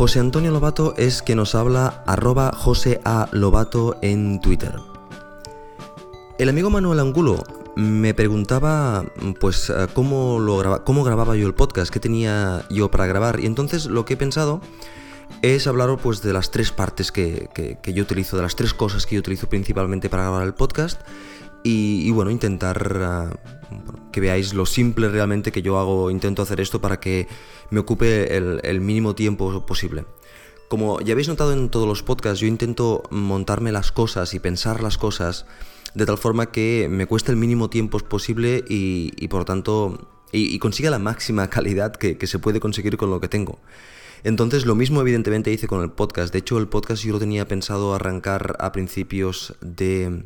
José Antonio Lobato es que nos habla arroba José A. Lobato en Twitter. El amigo Manuel Angulo me preguntaba pues cómo, lo cómo grababa yo el podcast, qué tenía yo para grabar y entonces lo que he pensado es hablar pues de las tres partes que, yo utilizo, de las tres cosas que yo utilizo principalmente para grabar el podcast y, bueno, intentar ah, que veáis lo simple realmente que yo hago, intento hacer esto para que me ocupe el, mínimo tiempo posible. Como ya habéis notado en todos los podcasts, yo intento montarme las cosas y pensar las cosas de tal forma que me cueste el mínimo tiempo posible y, por lo tanto y, consiga la máxima calidad que, que, se puede conseguir con lo que tengo. Entonces lo mismo evidentemente hice con el podcast. De hecho el podcast yo lo tenía pensado arrancar a principios de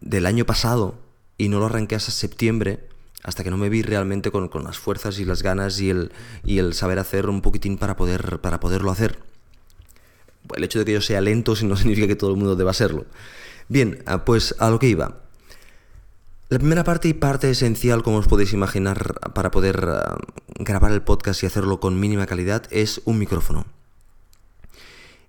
del año pasado y no lo arranqué hasta septiembre, hasta que no me vi realmente con, las fuerzas y las ganas y el, y el saber hacer un poquitín para, poder, para poderlo hacer. El hecho de que yo sea lento no significa que todo el mundo deba serlo. Bien, ah, pues a lo que iba. La primera parte y parte esencial, como os podéis imaginar, para poder ah, grabar el podcast y hacerlo con mínima calidad es un micrófono.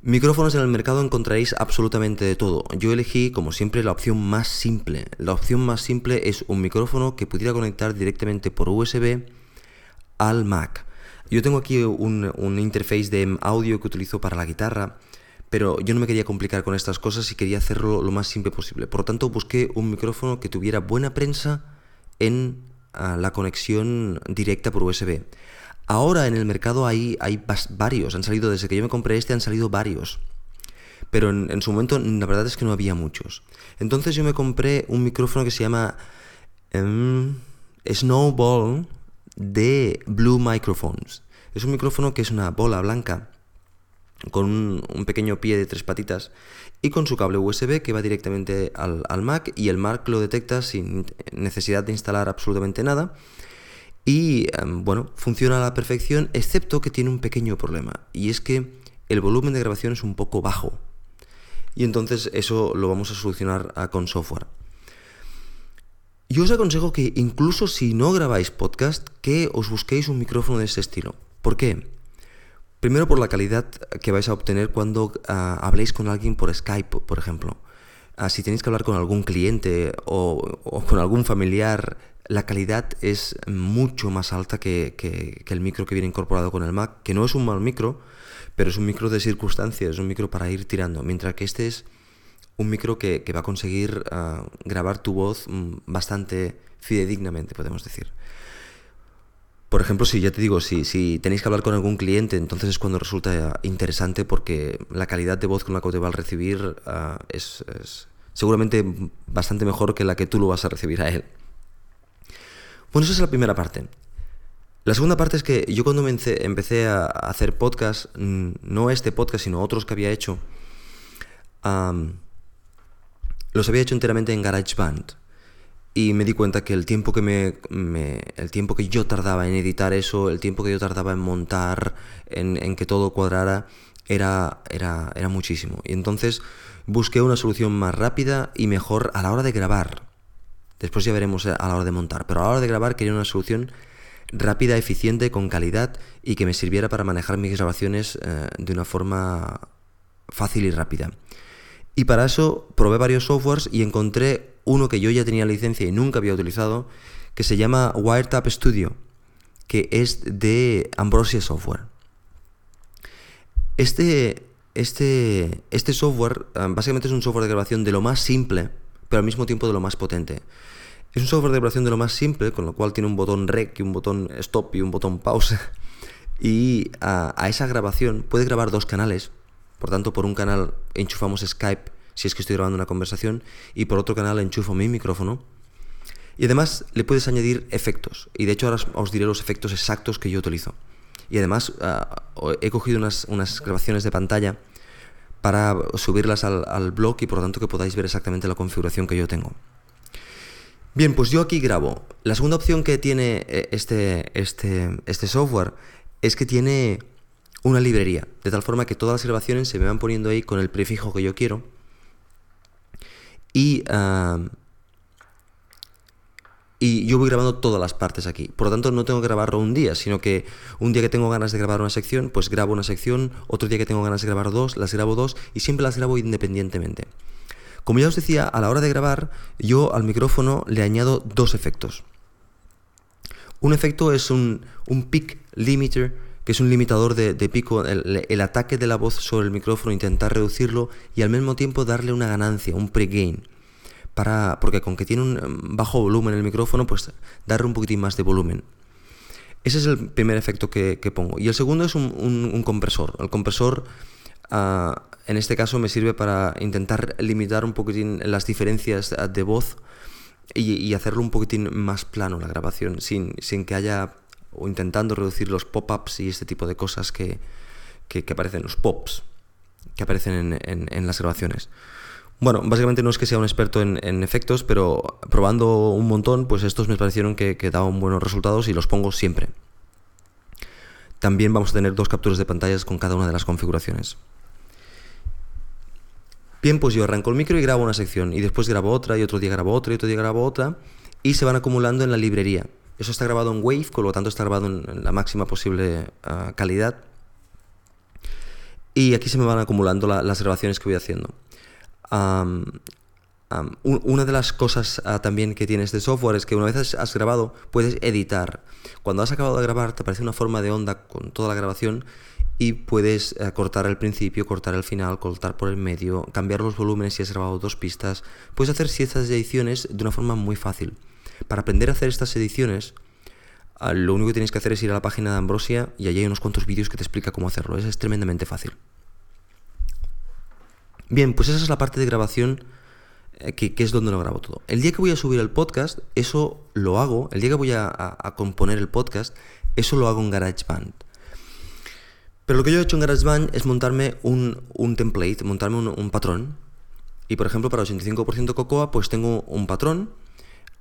Micrófonos en el mercado encontraréis absolutamente de todo. Yo elegí, como siempre, la opción más simple. La opción más simple es un micrófono que pudiera conectar directamente por USB al Mac. Yo tengo aquí un, interface de audio que utilizo para la guitarra, pero yo no me quería complicar con estas cosas y quería hacerlo lo más simple posible. Por lo tanto, busqué un micrófono que tuviera buena prensa en ah, la conexión directa por USB. Ahora en el mercado hay, hay varios, han salido desde que yo me compré este, han salido varios. Pero en, su momento la verdad es que no había muchos. Entonces yo me compré un micrófono que se llama em, Snowball de Blue Microphones. Es un micrófono que es una bola blanca con un, pequeño pie de tres patitas y con su cable USB que va directamente al, al Mac y el Mac lo detecta sin necesidad de instalar absolutamente nada y em, bueno, funciona a la perfección, excepto que tiene un pequeño problema, y es que el volumen de grabación es un poco bajo. Y entonces eso lo vamos a solucionar ah, con software. Yo os aconsejo que incluso si no grabáis podcast, que os busquéis un micrófono de ese estilo. ¿Por qué? Primero por la calidad que vais a obtener cuando ah, habléis con alguien por Skype, por ejemplo. Ah, si tenéis que hablar con algún cliente o, con algún familiar la calidad es mucho más alta que, el micro que viene incorporado con el Mac, que no es un mal micro, pero es un micro de circunstancias, es un micro para ir tirando, mientras que este es un micro que, va a conseguir ah, grabar tu voz mm, bastante fidedignamente, podemos decir. Por ejemplo, si ya te digo, si, tenéis que hablar con algún cliente, entonces es cuando resulta interesante porque la calidad de voz con la que te va a recibir ah, es seguramente bastante mejor que la que tú lo vas a recibir a él. Bueno, esa es la primera parte. La segunda parte es que yo cuando empecé a hacer podcast, mm, no este podcast, sino otros que había hecho, los había hecho enteramente en GarageBand. Y me di cuenta que el tiempo que, me, el tiempo que yo tardaba en editar eso, el tiempo que yo tardaba en montar, en, que todo cuadrara, era, era, era muchísimo. Y entonces busqué una solución más rápida y mejor a la hora de grabar. Después ya veremos a la hora de montar. Pero a la hora de grabar quería una solución rápida, eficiente, con calidad y que me sirviera para manejar mis grabaciones eh, de una forma fácil y rápida. Y para eso probé varios softwares y encontré uno que yo ya tenía licencia y nunca había utilizado, que se llama Wiretap Studio, que es de Ambrosia Software. Este, este, este software eh, básicamente es un software de grabación de lo más simple, pero al mismo tiempo de lo más potente. Es un software de grabación de lo más simple, con lo cual tiene un botón rec y un botón stop y un botón pause. Y a, esa grabación puede grabar dos canales. Por tanto, por un canal enchufamos Skype si es que estoy grabando una conversación y por otro canal enchufo mi micrófono. Y además le puedes añadir efectos. Y de hecho ahora os diré los efectos exactos que yo utilizo. Y además ah, he cogido unas, unas grabaciones de pantalla para subirlas al, blog y por lo tanto que podáis ver exactamente la configuración que yo tengo. Bien, pues yo aquí grabo. La segunda opción que tiene eh, este, este, este software es que tiene una librería, de tal forma que todas las grabaciones se me van poniendo ahí con el prefijo que yo quiero. Y, y yo voy grabando todas las partes aquí. Por lo tanto, no tengo que grabarlo un día, sino que un día que tengo ganas de grabar una sección, pues grabo una sección, otro día que tengo ganas de grabar dos, las grabo dos y siempre las grabo independientemente. Como ya os decía, a la hora de grabar, yo al micrófono le añado dos efectos. Un efecto es un, un peak limiter, que es un limitador de, pico, el, ataque de la voz sobre el micrófono, intentar reducirlo y al mismo tiempo darle una ganancia, un pregain para, porque con que tiene un em, bajo volumen el micrófono, pues darle un poquitín más de volumen. Ese es el primer efecto que, pongo. Y el segundo es un, compresor. El compresor, ah, en este caso, me sirve para intentar limitar un poquitín las diferencias de voz y, hacerlo un poquitín más plano la grabación, sin, sin que haya, o intentando reducir los pop-ups y este tipo de cosas que, que, aparecen, los pops que aparecen en las grabaciones. Bueno, básicamente no es que sea un experto en, efectos, pero probando un montón, pues estos me parecieron que, daban buenos resultados y los pongo siempre. También vamos a tener dos capturas de pantallas con cada una de las configuraciones. Bien, pues yo arranco el micro y grabo una sección, y después grabo otra, y otro día grabo otra, y otro día grabo otra, y se van acumulando en la librería. Eso está grabado en Wave, con lo tanto está grabado en, la máxima posible ah, calidad. Y aquí se me van acumulando las grabaciones que voy haciendo una de las cosas ah, también que tienes de software es que una vez has, grabado puedes editar. Cuando has acabado de grabar te aparece una forma de onda con toda la grabación y puedes eh, cortar al principio, cortar al final, cortar por el medio, cambiar los volúmenes si has grabado dos pistas. Puedes hacer ciertas ediciones de una forma muy fácil. Para aprender a hacer estas ediciones, ah, lo único que tienes que hacer es ir a la página de Ambrosia y allí hay unos cuantos vídeos que te explica cómo hacerlo. es tremendamente fácil. Bien, pues esa es la parte de grabación eh, que, es donde lo grabo todo. El día que voy a subir el podcast, eso lo hago. El día que voy a, componer el podcast, eso lo hago en GarageBand. Pero lo que yo he hecho en GarageBand es montarme un, template, montarme un, patrón. Y por ejemplo, para 85% Cocoa, pues tengo un patrón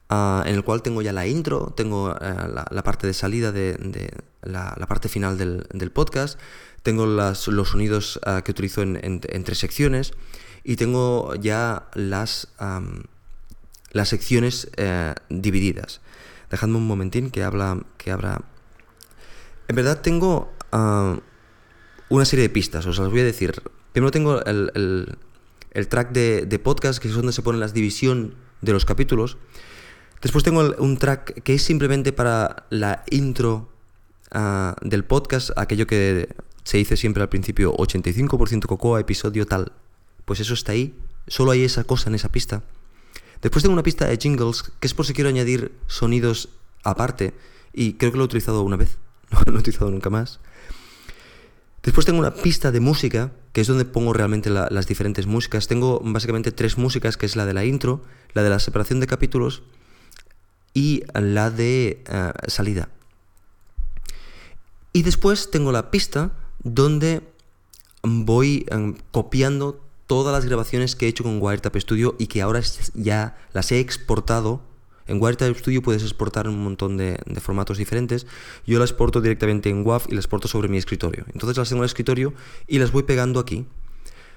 ah, en el cual tengo ya la intro, tengo eh, la, parte de salida de, la, parte final del, podcast, tengo los sonidos ah, que utilizo en, tres secciones y tengo ya las, las secciones eh, divididas. Dejadme un momentín que, habla, que abra... En verdad tengo ah, una serie de pistas, os las voy a decir. Primero tengo el, track de, podcast, que es donde se pone la división de los capítulos. Después tengo un track que es simplemente para la intro ah, del podcast, aquello que se dice siempre al principio 85% cocoa, episodio tal. Pues eso está ahí, solo hay esa cosa en esa pista. Después tengo una pista de jingles, que es por si quiero añadir sonidos aparte, y creo que lo he utilizado una vez, no lo he utilizado nunca más. Después tengo una pista de música, que es donde pongo realmente las diferentes músicas. Tengo básicamente tres músicas, que es la de la intro, la de la separación de capítulos y la de eh, salida. Y después tengo la pista donde voy em, copiando todas las grabaciones que he hecho con Wiretap Studio y que ahora ya las he exportado. En Wiretap Studio puedes exportar un montón de, formatos diferentes. Yo las exporto directamente en WAV y las exporto sobre mi escritorio. Entonces las tengo en el escritorio y las voy pegando aquí.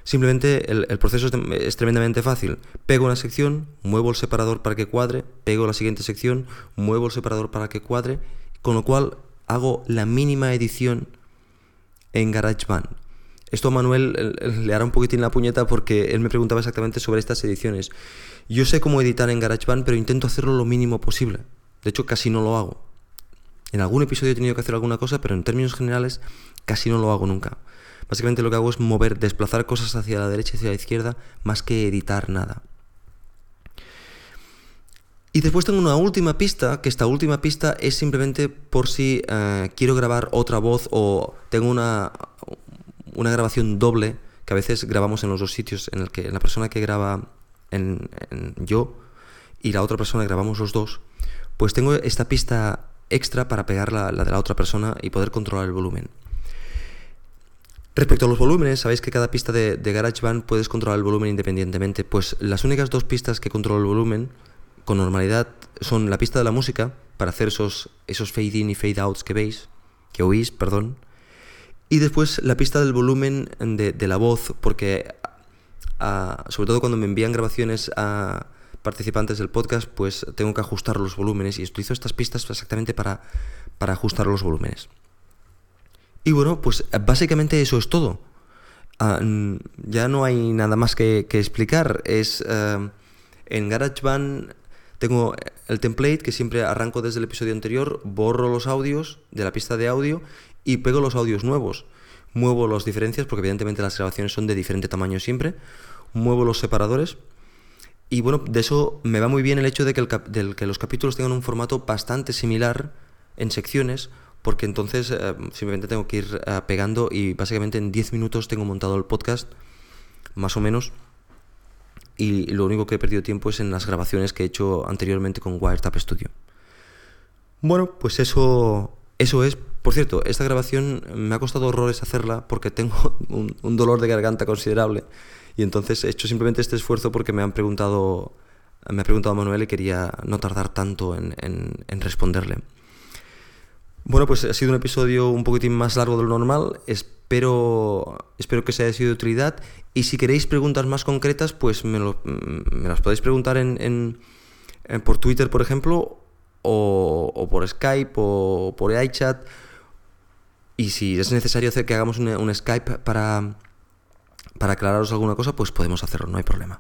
Simplemente el, proceso es, tremendamente fácil. Pego una sección, muevo el separador para que cuadre, pego la siguiente sección, muevo el separador para que cuadre, con lo cual hago la mínima edición en GarageBand. Esto a Manuel le hará un poquitín la puñeta porque él me preguntaba exactamente sobre estas ediciones. Yo sé cómo editar en GarageBand, pero intento hacerlo lo mínimo posible. De hecho, casi no lo hago. En algún episodio he tenido que hacer alguna cosa, pero en términos generales casi no lo hago nunca. Básicamente lo que hago es mover, desplazar cosas hacia la derecha y hacia la izquierda, más que editar nada. Y después tengo una última pista, que esta última pista es simplemente por si eh, quiero grabar otra voz o tengo una, una grabación doble, que a veces grabamos en los dos sitios, en el que la persona que graba yo y la otra persona grabamos los dos, pues tengo esta pista extra para pegar la, de la otra persona y poder controlar el volumen. Respecto a los volúmenes, sabéis que cada pista de, GarageBand puedes controlar el volumen independientemente. Pues las únicas dos pistas que controlo el volumen con normalidad son la pista de la música, para hacer esos, esos fade in y fade outs que veis, que oís, perdón, y después la pista del volumen de, la voz, porque sobre todo cuando me envían grabaciones para participantes del podcast, pues tengo que ajustar los volúmenes y utilizo estas pistas exactamente para, para ajustar los volúmenes. Y bueno, pues básicamente eso es todo. Ah, ya no hay nada más que, explicar. Es eh, en GarageBand tengo el template que siempre arranco desde el episodio anterior, borro los audios de la pista de audio y pego los audios nuevos. Muevo las diferencias porque evidentemente las grabaciones son de diferente tamaño siempre. Muevo los separadores. Y bueno, de eso me va muy bien el hecho de que, el que los capítulos tengan un formato bastante similar en secciones, porque entonces eh, simplemente tengo que ir eh, pegando y básicamente en 10 minutos tengo montado el podcast, más o menos y lo único que he perdido tiempo es en las grabaciones que he hecho anteriormente con Wiretap Studio. Bueno, pues eso, eso es. Por cierto, esta grabación me ha costado horrores hacerla porque tengo un, dolor de garganta considerable y entonces he hecho simplemente este esfuerzo porque me han preguntado, me ha preguntado Manuel y quería no tardar tanto en, en responderle. Bueno, pues ha sido un episodio un poquitín más largo de lo normal. Espero, espero que sea haya sido de utilidad. Y si queréis preguntas más concretas, pues me, las podéis preguntar en, por Twitter, por ejemplo, o, por Skype, o por iChat. Y si es necesario hacer que hagamos un, Skype para, para aclararos alguna cosa, pues podemos hacerlo, no hay problema.